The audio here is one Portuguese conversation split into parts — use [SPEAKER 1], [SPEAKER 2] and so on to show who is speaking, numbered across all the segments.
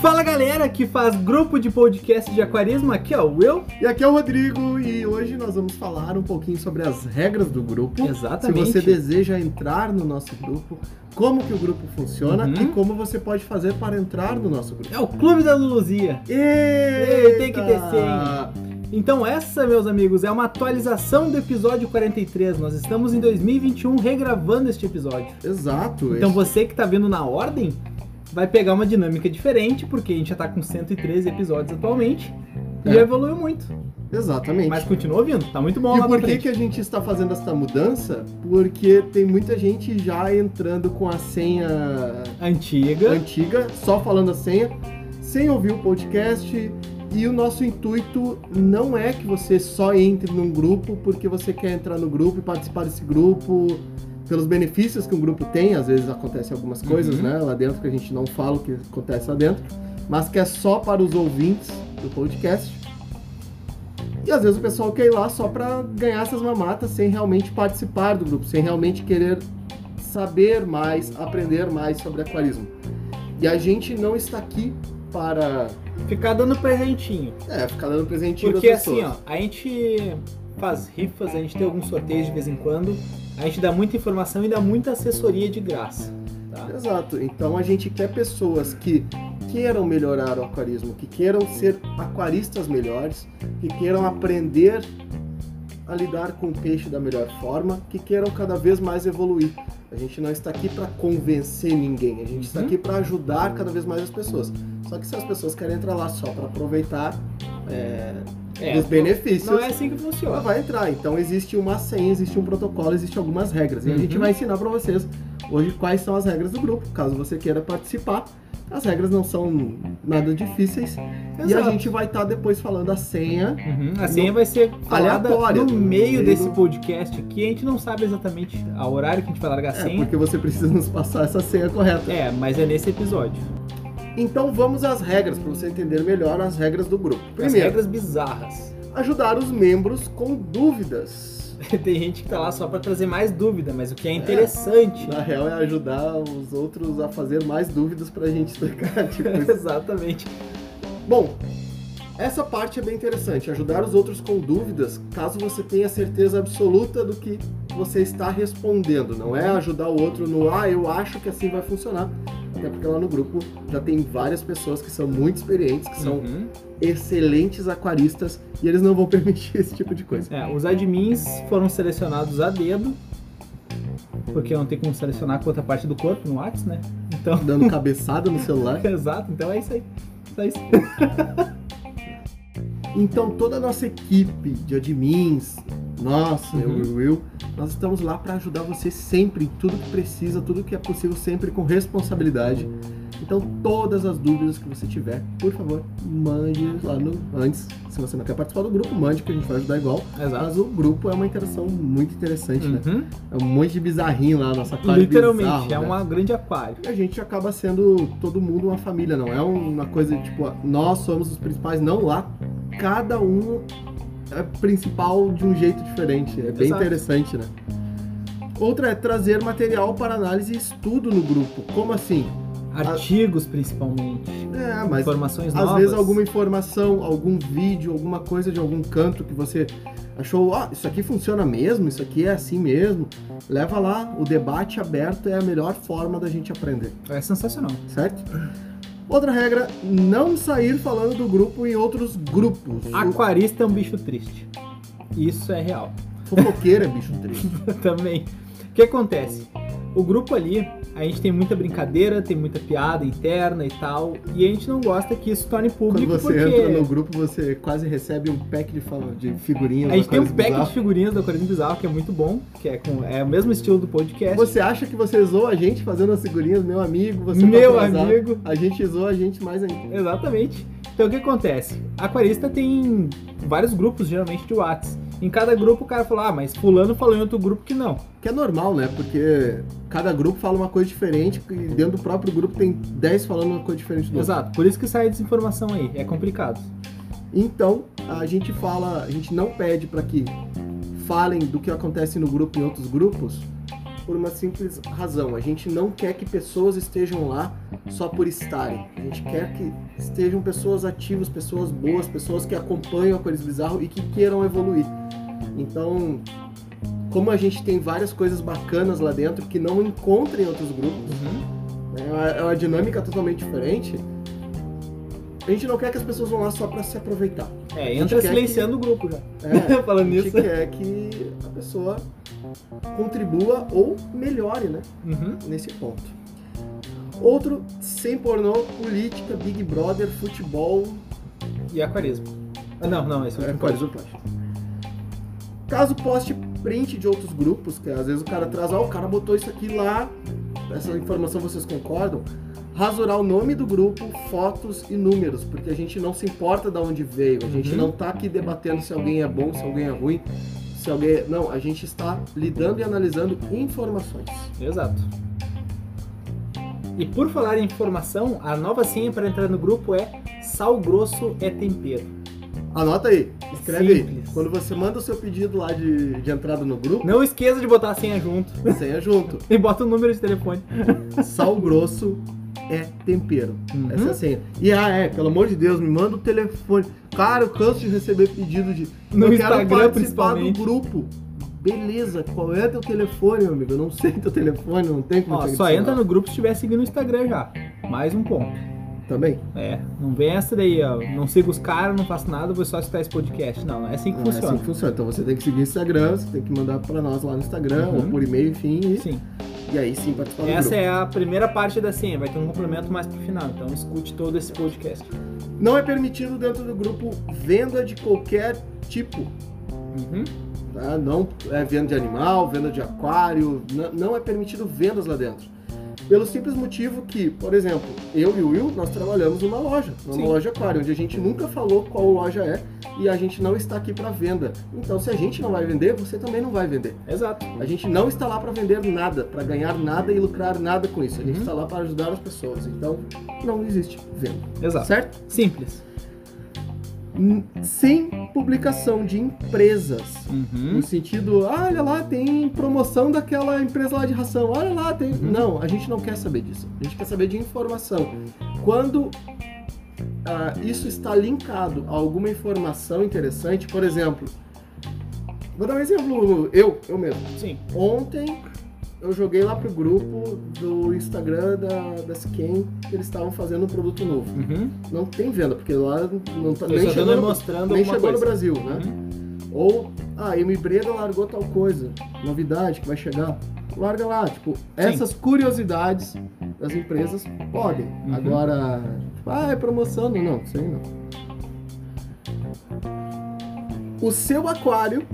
[SPEAKER 1] Fala galera que faz grupo de podcast de aquarismo, aqui é o Will.
[SPEAKER 2] E aqui é o Rodrigo e hoje nós vamos falar um pouquinho sobre as regras do grupo.
[SPEAKER 1] Exatamente.
[SPEAKER 2] Se você deseja entrar no nosso grupo, como que o grupo funciona
[SPEAKER 1] Uhum.
[SPEAKER 2] e como você pode fazer para entrar no nosso grupo.
[SPEAKER 1] É o Clube da Luluzia.
[SPEAKER 2] Eita!
[SPEAKER 1] tem que descer, hein? Então essa, meus amigos, é uma atualização do episódio 43. Nós estamos em 2021 regravando este episódio.
[SPEAKER 2] Exato.
[SPEAKER 1] Então
[SPEAKER 2] esse-
[SPEAKER 1] você que tá vendo na ordem, vai pegar uma dinâmica diferente, porque a gente já tá com 113 episódios atualmente. E
[SPEAKER 2] É.
[SPEAKER 1] já evoluiu muito.
[SPEAKER 2] Exatamente.
[SPEAKER 1] Mas continua ouvindo, tá muito bom
[SPEAKER 2] E por que, que a gente está fazendo essa mudança? Porque tem muita gente já entrando com a senha
[SPEAKER 1] Antiga.
[SPEAKER 2] antiga, só falando a senha, sem ouvir o podcast. E o nosso intuito não é que você só entre num grupo porque você quer entrar no grupo e participar desse grupo pelos benefícios que um grupo tem. Às vezes acontecem algumas coisas
[SPEAKER 1] Uhum.
[SPEAKER 2] né, lá dentro que a gente não fala o que acontece lá dentro, mas que é só para os ouvintes do podcast. E às vezes o pessoal quer ir lá só para ganhar essas mamatas sem realmente participar do grupo, sem realmente querer saber mais, aprender mais sobre aquarismo. E a gente não está aqui para
[SPEAKER 1] Ficar dando presentinho.
[SPEAKER 2] é, ficar dando presentinho
[SPEAKER 1] Porque assim, ó, a gente faz rifas, a gente tem alguns sorteios de vez em quando, a gente dá muita informação e dá muita assessoria de graça. Tá?
[SPEAKER 2] Exato. Então a gente quer pessoas que queiram melhorar o aquarismo, que queiram ser aquaristas melhores, que queiram aprender a lidar com o peixe da melhor forma, que queiram cada vez mais evoluir. A gente não está aqui para convencer ninguém, a gente está
[SPEAKER 1] Uhum.
[SPEAKER 2] aqui para ajudar cada vez mais as pessoas. Só que se as pessoas querem entrar lá só para aproveitar é, dos benefícios,
[SPEAKER 1] Não é assim que
[SPEAKER 2] ela
[SPEAKER 1] funciona.
[SPEAKER 2] vai entrar. Então existe uma senha, existe um protocolo, existe algumas regras. E a gente
[SPEAKER 1] Uhum.
[SPEAKER 2] vai ensinar para vocês hoje quais são as regras do grupo, caso você queira participar. As regras não são nada difíceis. E a
[SPEAKER 1] Exato.
[SPEAKER 2] gente vai estar depois falando a senha.
[SPEAKER 1] Uhum, A senha vai ser
[SPEAKER 2] Aleatória,
[SPEAKER 1] no
[SPEAKER 2] no
[SPEAKER 1] meio desse podcast aqui. A gente não sabe exatamente a horário que a gente vai largar a
[SPEAKER 2] É,
[SPEAKER 1] senha.
[SPEAKER 2] porque você precisa nos passar essa senha correta.
[SPEAKER 1] É, mas é nesse episódio.
[SPEAKER 2] Então vamos às regras, para você entender melhor as regras do grupo.
[SPEAKER 1] As
[SPEAKER 2] Primeiro,
[SPEAKER 1] regras bizarras.
[SPEAKER 2] ajudar os membros com dúvidas.
[SPEAKER 1] Tem gente que tá lá só pra trazer mais dúvida, mas o que é interessante.
[SPEAKER 2] Na real, é ajudar os outros a fazer mais dúvidas pra gente explicar. Tipo.
[SPEAKER 1] Exatamente.
[SPEAKER 2] Bom, essa parte é bem interessante, ajudar os outros com dúvidas, caso você tenha certeza absoluta do que você está respondendo. Não é ajudar o outro no ah, eu acho que assim vai funcionar. Até porque lá no grupo já tem várias pessoas que são muito experientes, que são
[SPEAKER 1] Uhum.
[SPEAKER 2] excelentes aquaristas e eles não vão permitir esse tipo de coisa.
[SPEAKER 1] É, os admins foram selecionados a dedo, porque não tem como selecionar com outra parte do corpo no Whats, né? Então,
[SPEAKER 2] Dando cabeçada no celular.
[SPEAKER 1] exato, então é isso aí. Só isso.
[SPEAKER 2] Então toda a nossa equipe de admins, nossa, eu e
[SPEAKER 1] Uhum.
[SPEAKER 2] o Will, nós estamos lá para ajudar você sempre em tudo que precisa, tudo que é possível, sempre com responsabilidade. Então todas as dúvidas que você tiver, por favor, mande lá no antes. Se você não quer participar do grupo, mande que a gente vai ajudar igual.
[SPEAKER 1] Exato.
[SPEAKER 2] Mas o grupo é uma interação muito interessante, né?
[SPEAKER 1] Uhum.
[SPEAKER 2] É um monte de bizarrinho lá, nossa aquário
[SPEAKER 1] Literalmente,
[SPEAKER 2] bizarro,
[SPEAKER 1] é
[SPEAKER 2] né?
[SPEAKER 1] um grande aquário.
[SPEAKER 2] E a gente acaba sendo todo mundo uma família, não é uma coisa tipo, nós somos os principais, não lá. Cada um é principal de um jeito diferente. É bem
[SPEAKER 1] Exato.
[SPEAKER 2] interessante, né? Outra é trazer material para análise e estudo no grupo. Como assim?
[SPEAKER 1] Artigos, principalmente.
[SPEAKER 2] É, mas
[SPEAKER 1] Informações
[SPEAKER 2] às
[SPEAKER 1] novas.
[SPEAKER 2] vezes alguma informação, algum vídeo, alguma coisa de algum canto que você achou, ah, isso aqui funciona mesmo, isso aqui é assim mesmo. Leva lá, o debate aberto é a melhor forma da gente aprender.
[SPEAKER 1] É sensacional.
[SPEAKER 2] certo? Outra regra, não sair falando do grupo em outros grupos.
[SPEAKER 1] Aquarista é um bicho triste. Isso é real.
[SPEAKER 2] Fofoqueiro é bicho triste.
[SPEAKER 1] Também. O que acontece? O grupo ali, a gente tem muita brincadeira, tem muita piada interna e tal, e a gente não gosta que isso torne
[SPEAKER 2] Quando
[SPEAKER 1] público
[SPEAKER 2] você
[SPEAKER 1] porque
[SPEAKER 2] entra no grupo, você quase recebe um pack de, de figurinhas.
[SPEAKER 1] a gente tem um pack
[SPEAKER 2] bizarra.
[SPEAKER 1] de figurinhas do Aquarismo Bizarro que é muito bom, que é, com, é o mesmo estilo do podcast.
[SPEAKER 2] Você acha que você zoa a gente fazendo as figurinhas, meu amigo? Você
[SPEAKER 1] Meu
[SPEAKER 2] tá
[SPEAKER 1] amigo.
[SPEAKER 2] A gente zoa a gente mais ainda.
[SPEAKER 1] Exatamente. Então o que acontece? Aquarista tem vários grupos, geralmente, de WhatsApp. Em cada grupo o cara fala, ah, mas fulano falou em outro grupo que não.
[SPEAKER 2] Que é normal, né? Porque cada grupo fala uma coisa diferente e dentro do próprio grupo tem 10 falando uma coisa diferente do outro.
[SPEAKER 1] Exato, por isso que sai desinformação aí, é complicado.
[SPEAKER 2] Então, a gente fala, a gente não pede para que falem do que acontece no grupo em outros grupos, por uma simples razão. A gente não quer que pessoas estejam lá só por estarem. A gente quer que estejam pessoas ativas, pessoas boas, pessoas que acompanham a Aquarismo Bizarro e que queiram evoluir. Então, como a gente tem várias coisas bacanas lá dentro que não encontra em outros grupos,
[SPEAKER 1] Uhum.
[SPEAKER 2] né, é uma- é uma dinâmica totalmente diferente. A gente não quer que as pessoas vão lá só para se aproveitar.
[SPEAKER 1] É, entra silenciando o grupo já.
[SPEAKER 2] É,
[SPEAKER 1] Falando
[SPEAKER 2] a gente
[SPEAKER 1] nisso.
[SPEAKER 2] quer que a pessoa contribua ou melhore, né?
[SPEAKER 1] Uhum.
[SPEAKER 2] nesse ponto. Outro, sem pornô, política, Big Brother, futebol,
[SPEAKER 1] E aquarismo. Ah, não, não, esse é
[SPEAKER 2] é,
[SPEAKER 1] o
[SPEAKER 2] do plástico. Caso poste print de outros grupos, que às vezes o cara traz, ó, o cara botou isso aqui lá, essa informação vocês concordam? Rasurar o nome do grupo, fotos e números, porque a gente não se importa de onde veio, a gente
[SPEAKER 1] Uhum.
[SPEAKER 2] não tá aqui debatendo se alguém é bom, se alguém é ruim, se alguém é... Não, a gente está lidando e analisando informações.
[SPEAKER 1] Exato. E por falar em informação, a nova senha para entrar no grupo é sal grosso é tempero.
[SPEAKER 2] Anota aí, escreve aí.
[SPEAKER 1] Simples.
[SPEAKER 2] Quando você manda o seu pedido lá de, de entrada no grupo,
[SPEAKER 1] Não esqueça de botar a senha junto
[SPEAKER 2] senha junto.
[SPEAKER 1] e bota o número de telefone.
[SPEAKER 2] Sal grosso é tempero.
[SPEAKER 1] Uhum.
[SPEAKER 2] Essa é a senha. E ah, é, pelo amor de Deus, me manda o telefone. Cara, eu canso de receber pedido de.
[SPEAKER 1] No
[SPEAKER 2] eu
[SPEAKER 1] Instagram,
[SPEAKER 2] quero participar do grupo. Beleza, qual é teu telefone, meu amigo? Eu não sei teu telefone, não tem como
[SPEAKER 1] Ó, só entra no grupo se estiver seguindo o Instagram já. Mais um ponto.
[SPEAKER 2] Também?
[SPEAKER 1] É, não vem essa daí, ó. Não sigo os caras, não faço nada, vou só escutar esse podcast. Não, não é assim que
[SPEAKER 2] Não, é
[SPEAKER 1] funciona.
[SPEAKER 2] assim que funciona. Então você tem que seguir o Instagram, você tem que mandar pra nós lá no Instagram,
[SPEAKER 1] Uhum.
[SPEAKER 2] ou por e-mail, enfim. E,
[SPEAKER 1] Sim.
[SPEAKER 2] e aí sim participar do
[SPEAKER 1] Essa
[SPEAKER 2] grupo.
[SPEAKER 1] é a primeira parte da senha, vai ter um complemento mais pro final. Então escute todo esse podcast.
[SPEAKER 2] Não é permitido dentro do grupo venda de qualquer tipo.
[SPEAKER 1] Uhum.
[SPEAKER 2] Tá? Não é venda de animal, venda de aquário, n- não é permitido vendas lá dentro. Pelo simples motivo que, por exemplo, eu e o Will, nós trabalhamos numa loja, numa
[SPEAKER 1] Sim.
[SPEAKER 2] loja aquário, onde a gente nunca falou qual loja é e a gente não está aqui para venda. Então, se a gente não vai vender, você também não vai vender.
[SPEAKER 1] Exato.
[SPEAKER 2] A gente não está lá para vender nada, para ganhar nada e lucrar nada com isso. A gente
[SPEAKER 1] Uhum.
[SPEAKER 2] está lá para ajudar as pessoas. Então, não existe venda.
[SPEAKER 1] Exato.
[SPEAKER 2] Certo?
[SPEAKER 1] Simples.
[SPEAKER 2] Sem publicação de empresas.
[SPEAKER 1] Uhum.
[SPEAKER 2] No sentido, ah, olha lá, tem promoção daquela empresa lá de ração, olha lá, tem.
[SPEAKER 1] Uhum.
[SPEAKER 2] Não, a gente não quer saber disso. A gente quer saber de informação. Quando ah, isso está linkado a alguma informação interessante, por exemplo, vou dar um exemplo, eu, eu mesmo.
[SPEAKER 1] Sim.
[SPEAKER 2] Ontem eu joguei lá pro grupo do Instagram da, da Skin que eles estavam fazendo um produto novo.
[SPEAKER 1] Uhum.
[SPEAKER 2] Não tem venda, porque lá não tá,
[SPEAKER 1] Eu
[SPEAKER 2] nem chegou, no,
[SPEAKER 1] mostrando
[SPEAKER 2] nem chegou no
[SPEAKER 1] coisa.
[SPEAKER 2] Brasil, né?
[SPEAKER 1] Uhum.
[SPEAKER 2] Ou, ah, a Emibreda largou tal coisa, novidade que vai chegar. Larga lá, tipo, essas curiosidades das empresas podem.
[SPEAKER 1] Uhum.
[SPEAKER 2] Agora, tipo, ah, é promoção, não, não, isso aí não. O seu aquário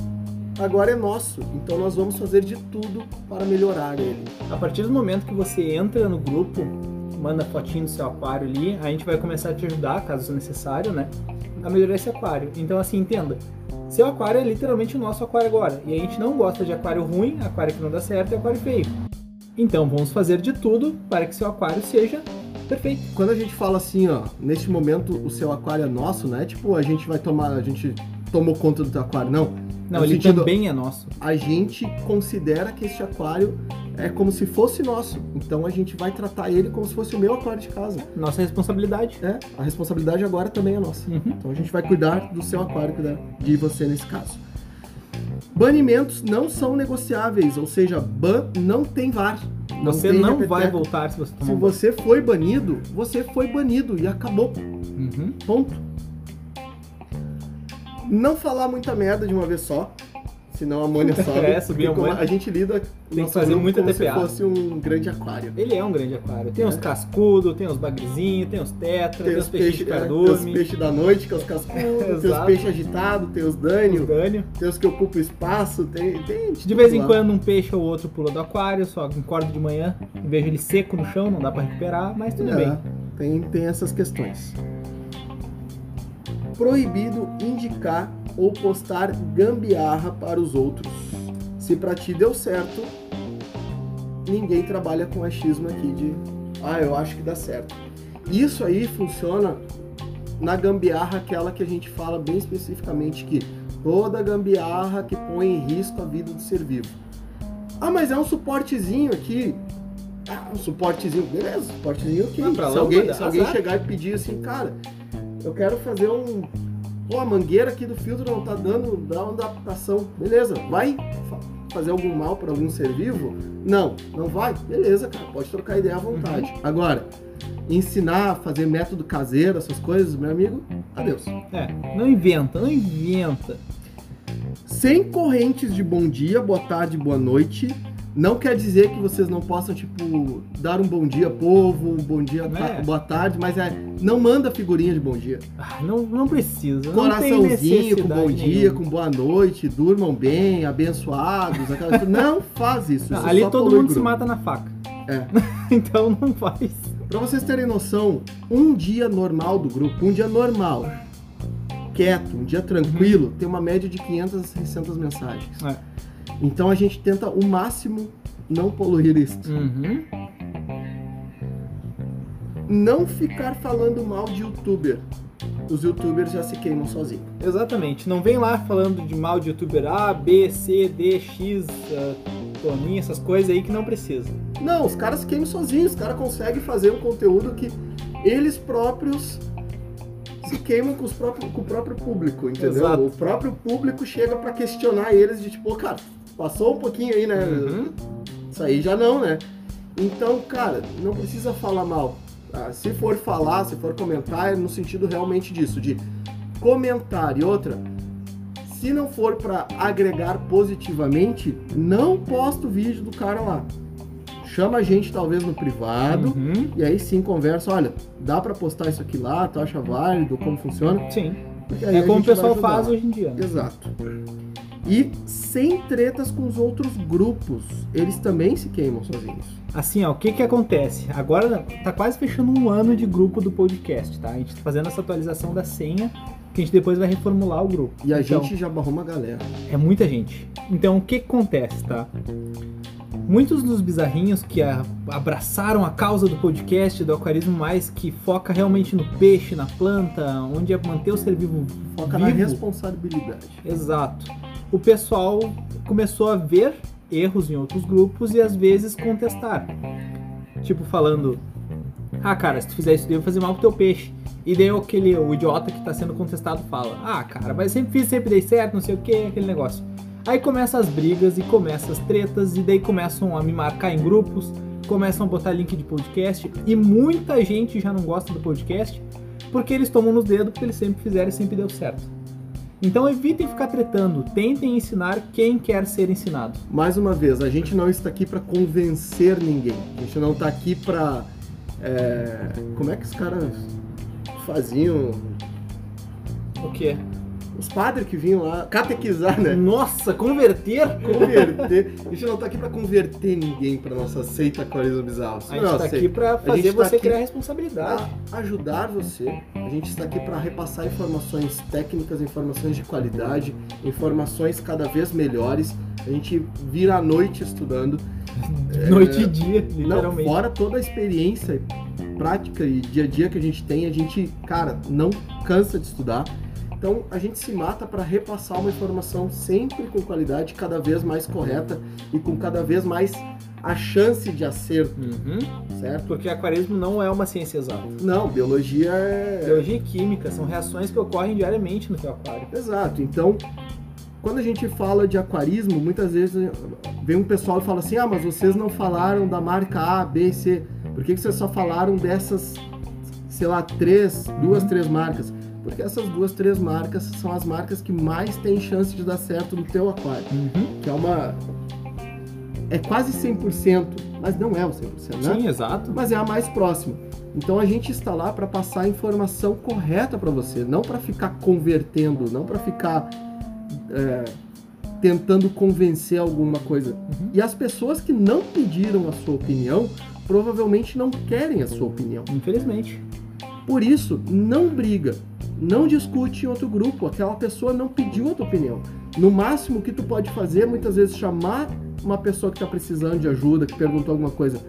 [SPEAKER 2] agora é nosso, então nós vamos fazer de tudo para melhorar ele.
[SPEAKER 1] A partir do momento que você entra no grupo, manda fotinho do seu aquário ali, a gente vai começar a te ajudar, caso necessário, né? A melhorar esse aquário. Então, assim, entenda. Seu aquário é literalmente o nosso aquário agora. E a gente não gosta de aquário ruim, aquário que não dá certo e aquário feio. Então, vamos fazer de tudo para que seu aquário seja perfeito.
[SPEAKER 2] Quando a gente fala assim, ó, neste momento o seu aquário é nosso, né? Tipo, a gente vai tomar, a gente tomou conta do teu aquário, não.
[SPEAKER 1] Não, ele
[SPEAKER 2] sentido-
[SPEAKER 1] também é nosso.
[SPEAKER 2] a gente considera que este aquário é como se fosse nosso. Então a gente vai tratar ele como se fosse o meu aquário de casa.
[SPEAKER 1] Nossa responsabilidade.
[SPEAKER 2] É, a responsabilidade agora também é nossa.
[SPEAKER 1] Uhum.
[SPEAKER 2] Então a gente vai cuidar do seu aquário, cuidar de você nesse caso. Banimentos não são negociáveis, ou seja, ban não tem VAR.
[SPEAKER 1] Você
[SPEAKER 2] tem
[SPEAKER 1] não vai voltar se você tomar
[SPEAKER 2] Se você foi banido, você foi banido e acabou.
[SPEAKER 1] Uhum.
[SPEAKER 2] Ponto. Não falar muita merda de uma vez só, senão a amônia sobe.
[SPEAKER 1] É, subir a amônia.
[SPEAKER 2] A gente lida
[SPEAKER 1] que
[SPEAKER 2] nosso
[SPEAKER 1] fazer
[SPEAKER 2] grupo
[SPEAKER 1] muita
[SPEAKER 2] como
[SPEAKER 1] TPA.
[SPEAKER 2] se fosse um grande aquário.
[SPEAKER 1] Ele é um grande aquário. Tem
[SPEAKER 2] É.
[SPEAKER 1] os cascudos, tem os bagrezinhos, tem os tetra, tem,
[SPEAKER 2] Tem
[SPEAKER 1] os
[SPEAKER 2] os
[SPEAKER 1] peixes de
[SPEAKER 2] é, tem os peixes da noite, que é os cascudos, tem os peixes agitados, tem os dânio,
[SPEAKER 1] gânio.
[SPEAKER 2] tem os que ocupam espaço, tem, tem
[SPEAKER 1] De vez em
[SPEAKER 2] lá.
[SPEAKER 1] quando um peixe ou outro pula do aquário, só acordo de manhã e vejo ele seco no chão, não dá pra recuperar, mas tudo
[SPEAKER 2] É,
[SPEAKER 1] bem.
[SPEAKER 2] Tem, tem essas questões. Proibido indicar ou postar gambiarra para os outros. Se pra ti deu certo, ninguém trabalha com achismo aqui de ah, eu acho que dá certo. Isso aí funciona na gambiarra aquela que a gente fala bem especificamente que toda gambiarra que põe em risco a vida do ser vivo. Ah, mas é um suportezinho aqui. Ah, um suportezinho, beleza, suportezinho aqui.
[SPEAKER 1] Pra
[SPEAKER 2] se alguém, se alguém chegar e pedir assim, cara, eu quero fazer um. Pô, a mangueira aqui do filtro não tá dando, dá uma adaptação. Beleza, vai fa- fazer algum mal para algum ser vivo? Não, não vai? Beleza, cara, pode trocar ideia à vontade. Agora, ensinar a fazer método caseiro, essas coisas, meu amigo, adeus.
[SPEAKER 1] É, não inventa, não inventa.
[SPEAKER 2] Sem correntes de bom dia, boa tarde, boa noite. Não quer dizer que vocês não possam, tipo, dar um bom dia, povo, um bom dia,
[SPEAKER 1] É.
[SPEAKER 2] boa tarde, mas é, não manda figurinha de bom dia.
[SPEAKER 1] Ah, não, não precisa.
[SPEAKER 2] Coraçãozinho com bom dia,
[SPEAKER 1] nenhuma.
[SPEAKER 2] com boa noite, durmam bem, abençoados, aquela coisa. Não faz isso.
[SPEAKER 1] Não,
[SPEAKER 2] isso
[SPEAKER 1] ali todo mundo se
[SPEAKER 2] grupo.
[SPEAKER 1] mata na faca.
[SPEAKER 2] É.
[SPEAKER 1] então não faz.
[SPEAKER 2] Pra vocês terem noção, um dia normal do grupo, um dia normal, quieto, um dia tranquilo, tem uma média de 500 a 600 mensagens.
[SPEAKER 1] É.
[SPEAKER 2] Então a gente tenta o máximo não poluir isso.
[SPEAKER 1] Uhum.
[SPEAKER 2] Não ficar falando mal de youtuber. Os youtubers já se queimam sozinhos.
[SPEAKER 1] Exatamente. Não vem lá falando de mal de youtuber A, B, C, D, X, uh, Toninho, essas coisas aí que não precisa.
[SPEAKER 2] Não, os caras se queimam sozinhos. Os caras conseguem fazer um conteúdo que eles próprios se queimam com, os próprios, com o próprio público, entendeu?
[SPEAKER 1] Exato.
[SPEAKER 2] O próprio público chega pra questionar eles de tipo, "Ô, cara, passou um pouquinho aí, né?
[SPEAKER 1] Uhum.
[SPEAKER 2] Isso aí já não, né? Então, cara, não precisa falar mal. tá? Se for falar, se for comentar, é no sentido realmente disso, de comentar. E outra, se não for pra agregar positivamente, não posta o vídeo do cara lá. Chama a gente talvez no privado
[SPEAKER 1] Uhum.
[SPEAKER 2] e aí sim conversa, olha, dá pra postar isso aqui lá, tu acha válido, como funciona?
[SPEAKER 1] Sim. É como o pessoal faz hoje em dia. né?
[SPEAKER 2] Exato. E sem tretas com os outros grupos. Eles também se queimam sozinhos.
[SPEAKER 1] Assim, ó, o que que acontece? Agora tá quase fechando um ano de grupo do podcast, tá? A gente tá fazendo essa atualização da senha, que a gente depois vai reformular o grupo.
[SPEAKER 2] E a
[SPEAKER 1] Então,
[SPEAKER 2] gente já barrou uma galera.
[SPEAKER 1] É muita gente. Então, o que, que acontece, tá? Muitos dos bizarrinhos que a- abraçaram a causa do podcast, do Aquarismo Mais, que foca realmente no peixe, na planta, onde é manter o ser vivo
[SPEAKER 2] Foca na
[SPEAKER 1] vivo.
[SPEAKER 2] responsabilidade.
[SPEAKER 1] Exato. O pessoal começou a ver erros em outros grupos e às vezes contestar. Tipo, falando: Ah, cara, se tu fizer isso, daí vai fazer mal pro teu peixe. E daí aquele, o idiota que tá sendo contestado fala: Ah, cara, mas sempre fiz, sempre dei certo, não sei o que, aquele negócio. Aí começam as brigas e começam as tretas, e daí começam a me marcar em grupos, começam a botar link de podcast, e muita gente já não gosta do podcast porque eles tomam nos dedos, porque eles sempre fizeram e sempre deu certo. Então evitem ficar tretando, tentem ensinar quem quer ser ensinado.
[SPEAKER 2] Mais uma vez, a gente não está aqui pra convencer ninguém. A gente não tá aqui pra. é, Como é que os caras faziam?
[SPEAKER 1] O quê?
[SPEAKER 2] Os padres que vinham lá catequizar, né?
[SPEAKER 1] Nossa, converter?
[SPEAKER 2] Converter. A gente não tá aqui pra converter ninguém pra nossa seita Aquarismo Bizarro.
[SPEAKER 1] A gente
[SPEAKER 2] Não,
[SPEAKER 1] tá
[SPEAKER 2] sei.
[SPEAKER 1] aqui pra fazer
[SPEAKER 2] tá
[SPEAKER 1] você criar responsabilidade.
[SPEAKER 2] ajudar você. A gente está aqui para repassar informações técnicas, informações de qualidade, informações cada vez melhores. A gente vira a noite estudando.
[SPEAKER 1] Noite e dia,
[SPEAKER 2] é, Não,
[SPEAKER 1] literalmente.
[SPEAKER 2] fora toda a experiência prática e dia a dia que a gente tem, a gente, cara, não cansa de estudar. Então a gente se mata para repassar uma informação sempre com qualidade, cada vez mais correta e com cada vez mais a chance de acerto,
[SPEAKER 1] Uhum.
[SPEAKER 2] certo?
[SPEAKER 1] Porque aquarismo não é uma ciência exata.
[SPEAKER 2] Não, biologia é.
[SPEAKER 1] Biologia e química são reações que ocorrem diariamente no teu aquário.
[SPEAKER 2] Exato. Então, quando a gente fala de aquarismo, muitas vezes vem um pessoal e fala assim: ah, mas vocês não falaram da marca A, B, C. Por que, que vocês só falaram dessas, sei lá, três, duas, três marcas? Porque essas duas, três marcas são as marcas que mais têm chance de dar certo no teu aquário.
[SPEAKER 1] Uhum.
[SPEAKER 2] Que é uma. É quase 100%, mas não é o 100%, né?
[SPEAKER 1] Sim, exato.
[SPEAKER 2] mas é a mais próxima. Então a gente está lá para passar a informação correta para você, não para ficar convertendo, não para ficar é, tentando convencer alguma coisa.
[SPEAKER 1] Uhum.
[SPEAKER 2] E as pessoas que não pediram a sua opinião provavelmente não querem a sua opinião.
[SPEAKER 1] Infelizmente.
[SPEAKER 2] Por isso, não briga, não discute em outro grupo. Aquela pessoa não pediu a tua opinião. No máximo o que tu pode fazer, muitas vezes chamar uma pessoa que está precisando de ajuda, que perguntou alguma coisa,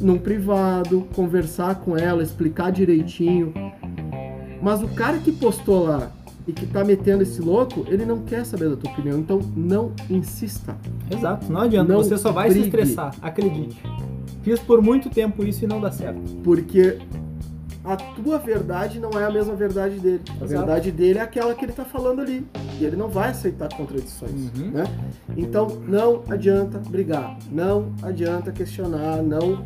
[SPEAKER 2] num privado, conversar com ela, explicar direitinho. Mas o cara que postou lá e que tá metendo esse louco, ele não quer saber da tua opinião, então não insista.
[SPEAKER 1] Exato, não adianta,
[SPEAKER 2] Não
[SPEAKER 1] você só vai
[SPEAKER 2] brigue.
[SPEAKER 1] se estressar, acredite. Fiz por muito tempo isso e não dá certo.
[SPEAKER 2] Porque a tua verdade não é a mesma verdade dele. A
[SPEAKER 1] Exato.
[SPEAKER 2] verdade dele é aquela que ele tá falando ali. E ele não vai aceitar contradições,
[SPEAKER 1] Uhum.
[SPEAKER 2] né? Então, não adianta brigar. Não adianta questionar. Não...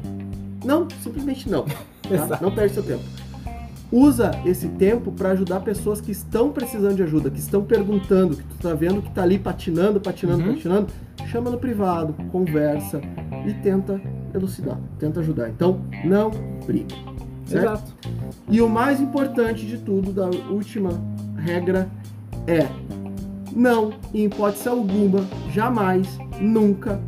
[SPEAKER 2] Não, simplesmente não. tá? Não perde seu tempo. Usa esse tempo para ajudar pessoas que estão precisando de ajuda, que estão perguntando, que tu tá vendo que tá ali patinando, patinando,
[SPEAKER 1] Uhum.
[SPEAKER 2] patinando. Chama no privado, conversa e tenta elucidar, tenta ajudar. Então, não brigue. Certo?
[SPEAKER 1] Exato.
[SPEAKER 2] E o mais importante de tudo, da última regra, é não, em hipótese alguma, jamais, nunca.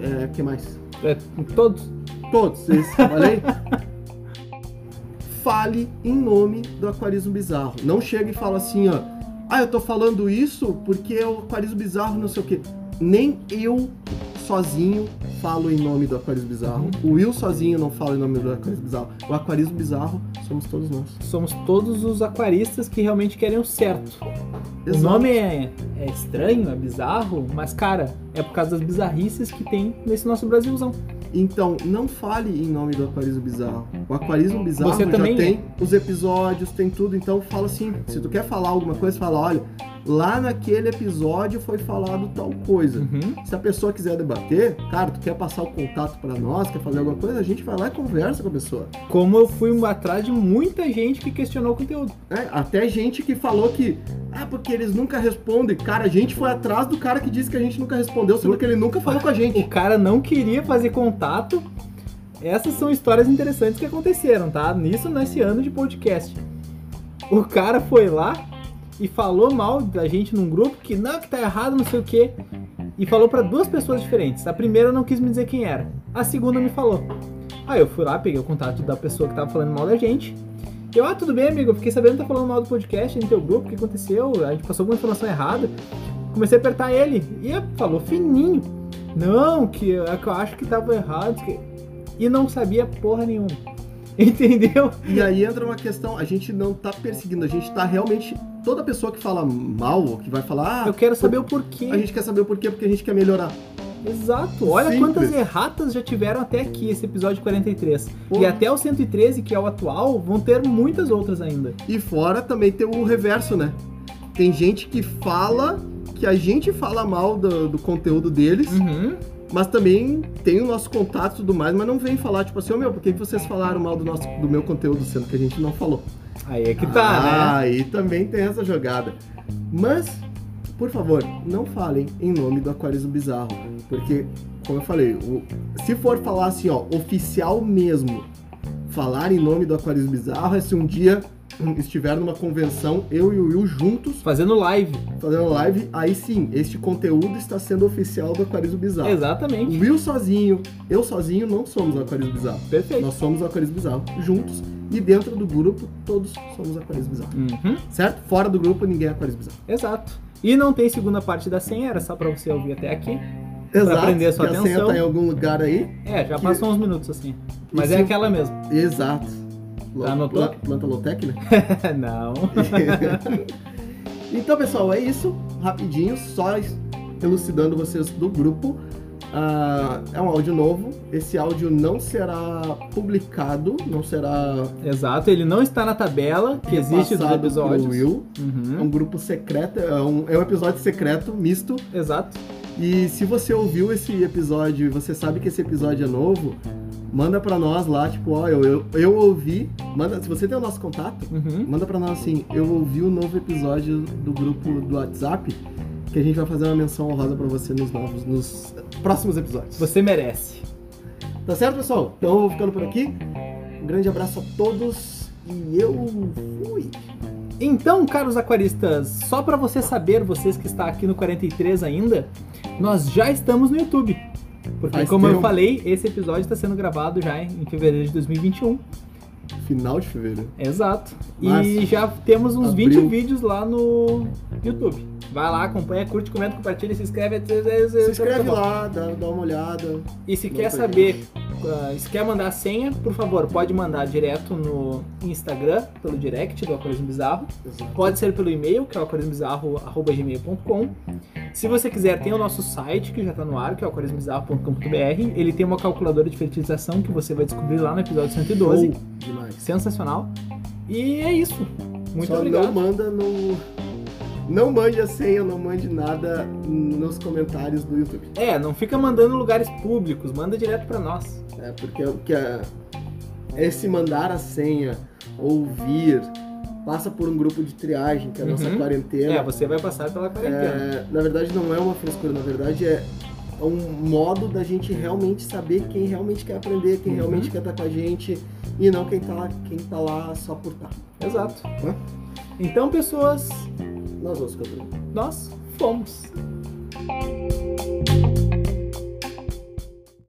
[SPEAKER 2] É, que mais?
[SPEAKER 1] É, todos.
[SPEAKER 2] Todos esses que eu falei. Fale em nome do aquarismo bizarro. Não chega e fala assim, ó. Ah, eu tô falando isso porque é o aquarismo bizarro, não sei o quê. Nem eu sozinho falo em nome do aquarismo bizarro. O Will sozinho não fala em nome do aquarismo bizarro. O aquarismo bizarro somos todos nós.
[SPEAKER 1] Somos todos os aquaristas que realmente querem o certo. O
[SPEAKER 2] Exato.
[SPEAKER 1] nome é, é estranho, é bizarro, mas cara, é por causa das bizarrices que tem nesse nosso Brasilzão.
[SPEAKER 2] Então, não fale em nome do Aquarismo Bizarro. O Aquarismo Bizarro
[SPEAKER 1] Você
[SPEAKER 2] já
[SPEAKER 1] também
[SPEAKER 2] tem os episódios, tem tudo. Então, fala assim: se tu quer falar alguma coisa, fala, olha, lá naquele episódio foi falado tal coisa.
[SPEAKER 1] Uhum.
[SPEAKER 2] Se a pessoa quiser debater, cara, tu quer passar o contato pra nós, quer fazer alguma coisa, a gente vai lá e conversa com a pessoa.
[SPEAKER 1] Como eu fui atrás de muita gente que questionou o conteúdo.
[SPEAKER 2] É, até gente que falou que, ah, porque eles nunca respondem. Cara, a gente foi atrás do cara que disse que a gente nunca respondeu, sendo que ele nunca falou com a
[SPEAKER 1] O
[SPEAKER 2] gente.
[SPEAKER 1] cara não queria fazer contato. Essas são histórias interessantes que aconteceram, tá? Nisso, nesse ano de podcast. O cara foi lá e falou mal da gente num grupo que não, que tá errado, não sei o quê. E falou pra duas pessoas diferentes. A primeira não quis me dizer quem era. A segunda me falou. Aí eu fui lá, peguei o contato da pessoa que tava falando mal da gente. Eu, ah, tudo bem, amigo, eu fiquei sabendo que tá falando mal do podcast no teu grupo, o que aconteceu? A gente passou alguma informação errada. Comecei a apertar ele. E falou fininho. Não, que é que eu acho que tava errado. que- E não sabia porra nenhuma. Entendeu?
[SPEAKER 2] E aí entra uma questão, a gente não tá perseguindo, a gente tá realmente. Toda pessoa que fala mal, ou que vai falar, ah,
[SPEAKER 1] Eu quero saber o porquê.
[SPEAKER 2] a gente quer saber o porquê, porque a gente quer melhorar.
[SPEAKER 1] Exato. Olha
[SPEAKER 2] Simples.
[SPEAKER 1] quantas erratas já tiveram até aqui, esse episódio 43.
[SPEAKER 2] Pô.
[SPEAKER 1] E até o 113, que é o atual, vão ter muitas outras ainda.
[SPEAKER 2] E fora também tem o reverso, né? Tem gente que fala que a gente fala mal do, do conteúdo deles,
[SPEAKER 1] Uhum.
[SPEAKER 2] mas também tem o nosso contato e tudo mais, mas não vem falar, tipo assim, ô meu, por que que vocês falaram mal do, nosso, do meu conteúdo, sendo que a gente não falou?
[SPEAKER 1] Aí é que tá,
[SPEAKER 2] ah,
[SPEAKER 1] né?
[SPEAKER 2] Aí também tem essa jogada. Mas, por favor, não falem em nome do Aquarismo Bizarro. Porque, como eu falei, o- se for falar assim, ó, oficial mesmo, falar em nome do Aquarismo Bizarro é se um dia estiver numa convenção, eu e o Will juntos,
[SPEAKER 1] Fazendo live.
[SPEAKER 2] fazendo live, aí sim, este conteúdo está sendo oficial do Aquarismo Bizarro. O
[SPEAKER 1] Exatamente.
[SPEAKER 2] Will sozinho, eu sozinho não somos o Aquarismo Bizarro.
[SPEAKER 1] Perfeito.
[SPEAKER 2] Nós somos o Aquarismo Bizarro juntos e dentro do grupo todos somos o Aquarismo Bizarro.
[SPEAKER 1] Uhum.
[SPEAKER 2] Certo? Fora do grupo ninguém é Aquarismo Bizarro.
[SPEAKER 1] Exato. E não tem segunda parte da senha, era só pra você ouvir até aqui. prender a sua
[SPEAKER 2] que a senha
[SPEAKER 1] atenção.
[SPEAKER 2] tá em algum lugar aí.
[SPEAKER 1] É, já
[SPEAKER 2] Que-
[SPEAKER 1] passou uns minutos assim. Mas
[SPEAKER 2] Isso-
[SPEAKER 1] é aquela mesmo.
[SPEAKER 2] Exato.
[SPEAKER 1] Anotou?
[SPEAKER 2] pla- Planta né?
[SPEAKER 1] não.
[SPEAKER 2] então, pessoal, é isso. Rapidinho, só elucidando vocês do grupo. Ah, é um áudio novo. Esse áudio não será publicado, não será
[SPEAKER 1] Exato, ele não está na tabela que existe dos episódios.
[SPEAKER 2] Will. É
[SPEAKER 1] Uhum.
[SPEAKER 2] um grupo secreto, é um, é um episódio secreto, misto.
[SPEAKER 1] Exato.
[SPEAKER 2] E se você ouviu esse episódio e você sabe que esse episódio é novo, manda pra nós lá, tipo, ó, eu, eu, eu ouvi. Manda, se você tem o nosso contato,
[SPEAKER 1] Uhum.
[SPEAKER 2] manda pra nós assim, eu ouvi o novo episódio do grupo do WhatsApp, que a gente vai fazer uma menção honrosa pra você nos novos, nos próximos episódios.
[SPEAKER 1] Você merece.
[SPEAKER 2] Tá certo, pessoal? Então eu vou ficando por aqui. Um grande abraço a todos e eu fui.
[SPEAKER 1] Então, caros aquaristas, só para você saber, vocês que está aqui no 43 ainda, nós já estamos no YouTube. Porque,
[SPEAKER 2] Faz
[SPEAKER 1] como eu
[SPEAKER 2] tempo.
[SPEAKER 1] falei, esse episódio está sendo gravado já em fevereiro de 2021.
[SPEAKER 2] Final de fevereiro.
[SPEAKER 1] Exato. E já temos uns
[SPEAKER 2] Abril.
[SPEAKER 1] 20 vídeos lá no YouTube. Vai lá, acompanha, curte, comenta, compartilha, se inscreve.
[SPEAKER 2] Se inscreve lá, dá, dá uma olhada.
[SPEAKER 1] E se
[SPEAKER 2] Não
[SPEAKER 1] quer saber, uh, se quer mandar a senha, por favor, pode mandar direto no Instagram, pelo direct do Aquarismo Bizarro.
[SPEAKER 2] Exato.
[SPEAKER 1] Pode ser pelo e-mail, que é o aquarismobizarro.gmail.com. Se você quiser, tem o nosso site que já tá no ar, que é o aquarismobizarro.com.br. Ele tem uma calculadora de fertilização que você vai descobrir lá no episódio 112.
[SPEAKER 2] Show demais.
[SPEAKER 1] Sensacional. E é isso. Muito
[SPEAKER 2] Só
[SPEAKER 1] obrigado.
[SPEAKER 2] não manda no. Não mande a senha, não mande nada nos comentários do YouTube.
[SPEAKER 1] É, não fica mandando em lugares públicos, manda direto pra nós.
[SPEAKER 2] É, porque o que é, esse mandar a senha, ouvir, passa por um grupo de triagem, que é a nossa
[SPEAKER 1] Uhum.
[SPEAKER 2] quarentena.
[SPEAKER 1] É, você vai passar pela quarentena.
[SPEAKER 2] É, na verdade não é uma frescura, na verdade é um modo da gente realmente saber quem realmente quer aprender, quem
[SPEAKER 1] Uhum.
[SPEAKER 2] realmente quer estar com a gente e não quem tá lá, quem tá lá só por estar.
[SPEAKER 1] Exato.
[SPEAKER 2] Né?
[SPEAKER 1] Então, pessoas,
[SPEAKER 2] Nós vamos aqui.
[SPEAKER 1] nós fomos.